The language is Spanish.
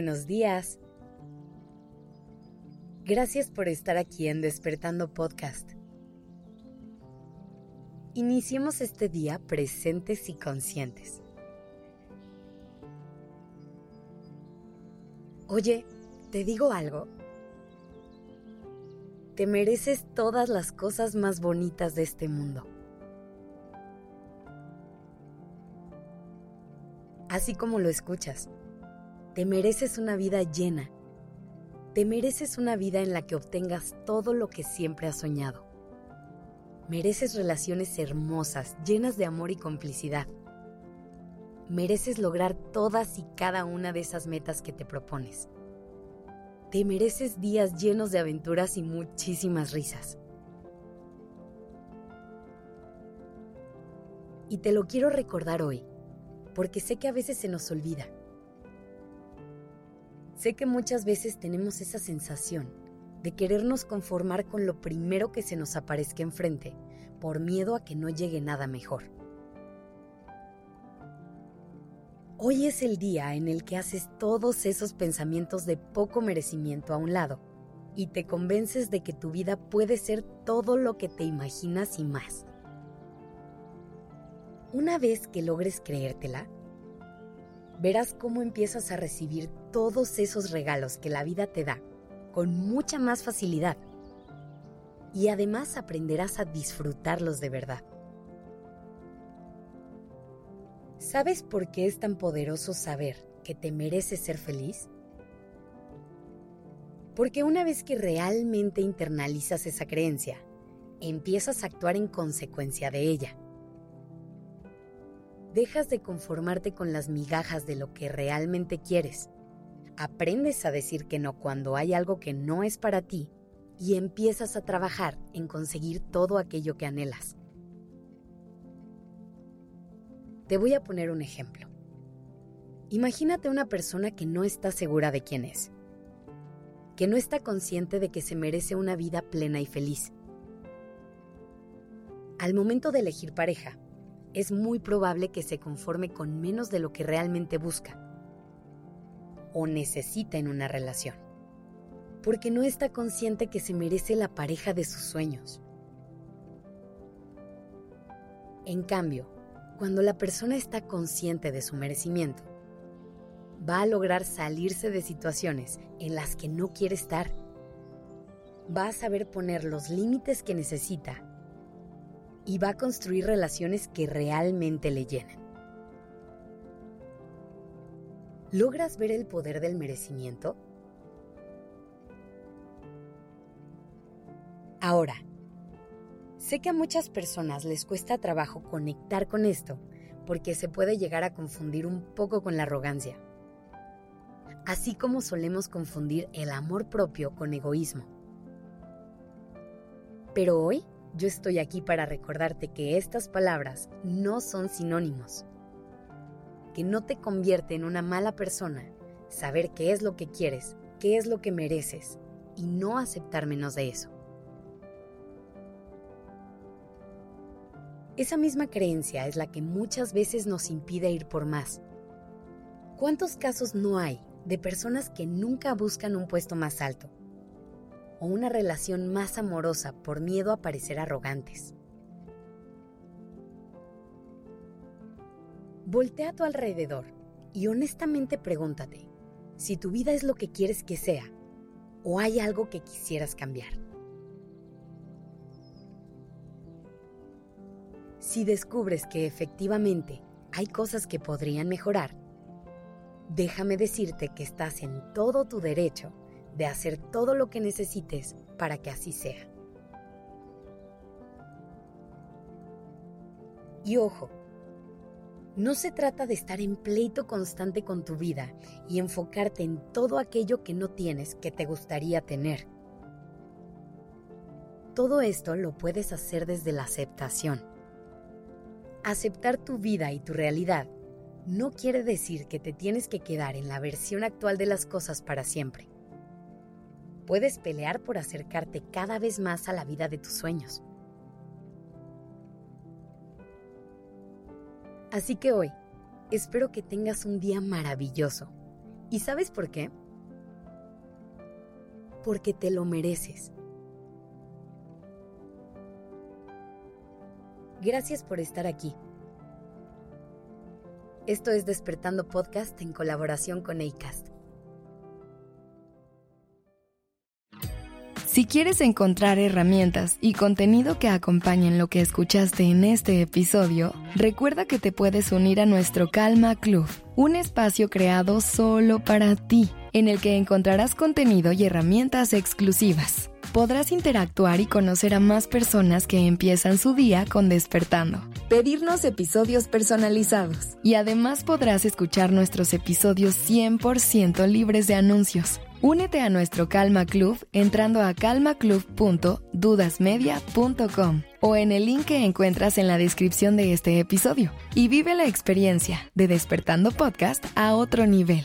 Buenos días. Gracias por estar aquí en Despertando Podcast. Iniciemos este día presentes y conscientes. Oye, ¿te digo algo? Te mereces todas las cosas más bonitas de este mundo. Así como lo escuchas te mereces una vida llena. Te mereces una vida en la que obtengas todo lo que siempre has soñado. Mereces relaciones hermosas, llenas de amor y complicidad. Mereces lograr todas y cada una de esas metas que te propones. Te mereces días llenos de aventuras y muchísimas risas. Y te lo quiero recordar hoy, porque sé que a veces se nos olvida Sé que muchas veces tenemos esa sensación de querernos conformar con lo primero que se nos aparezca enfrente, por miedo a que no llegue nada mejor. Hoy es el día en el que haces todos esos pensamientos de poco merecimiento a un lado y te convences de que tu vida puede ser todo lo que te imaginas y más. Una vez que logres creértela, verás cómo empiezas a recibir todos esos regalos que la vida te da con mucha más facilidad. Y además aprenderás a disfrutarlos de verdad. ¿Sabes por qué es tan poderoso saber que te mereces ser feliz? Porque una vez que realmente internalizas esa creencia, empiezas a actuar en consecuencia de ella dejas de conformarte con las migajas de lo que realmente quieres. Aprendes a decir que no cuando hay algo que no es para ti y empiezas a trabajar en conseguir todo aquello que anhelas. Te voy a poner un ejemplo. Imagínate una persona que no está segura de quién es, que no está consciente de que se merece una vida plena y feliz. Al momento de elegir pareja, es muy probable que se conforme con menos de lo que realmente busca o necesita en una relación, porque no está consciente que se merece la pareja de sus sueños. En cambio, cuando la persona está consciente de su merecimiento, va a lograr salirse de situaciones en las que no quiere estar. Va a saber poner los límites que necesita y va a construir relaciones que realmente le llenen. ¿Logras ver el poder del merecimiento? Ahora, sé que a muchas personas les cuesta trabajo conectar con esto porque se puede llegar a confundir un poco con la arrogancia, así como solemos confundir el amor propio con egoísmo. Pero hoy yo estoy aquí para recordarte que estas palabras no son sinónimos. Que no te convierte en una mala persona saber qué es lo que quieres, qué es lo que mereces y no aceptar menos de eso. Esa misma creencia es la que muchas veces nos impide ir por más. ¿Cuántos casos no hay de personas que nunca buscan un puesto más alto? O una relación más amorosa por miedo a parecer arrogantes. Voltea a tu alrededor y honestamente pregúntate si tu vida es lo que quieres que sea o hay algo que quisieras cambiar. Si descubres que efectivamente hay cosas que podrían mejorar, déjame decirte que estás en todo tu derecho de hacer todo lo que necesites para que así sea. Y ojo, no se trata de estar en pleito constante con tu vida y enfocarte en todo aquello que no tienes que te gustaría tener. Todo esto lo puedes hacer desde la aceptación. Aceptar tu vida y tu realidad no quiere decir que te tienes que quedar en la versión actual de las cosas para siempre. Puedes pelear por acercarte cada vez más a la vida de tus sueños. Así que hoy, espero que tengas un día maravilloso. ¿Y sabes por qué? Porque te lo mereces. Gracias por estar aquí. Esto es Despertando Podcast en colaboración con ACAST. Si quieres encontrar herramientas y contenido que acompañen lo que escuchaste en este episodio, recuerda que te puedes unir a nuestro Calma Club, un espacio creado solo para ti, en el que encontrarás contenido y herramientas exclusivas. Podrás interactuar y conocer a más personas que empiezan su día con despertando, pedirnos episodios personalizados y además podrás escuchar nuestros episodios 100% libres de anuncios Únete a nuestro Calma Club entrando a calmaclub.dudasmedia.com o en el link que encuentras en la descripción de este episodio y vive la experiencia de Despertando Podcast a otro nivel.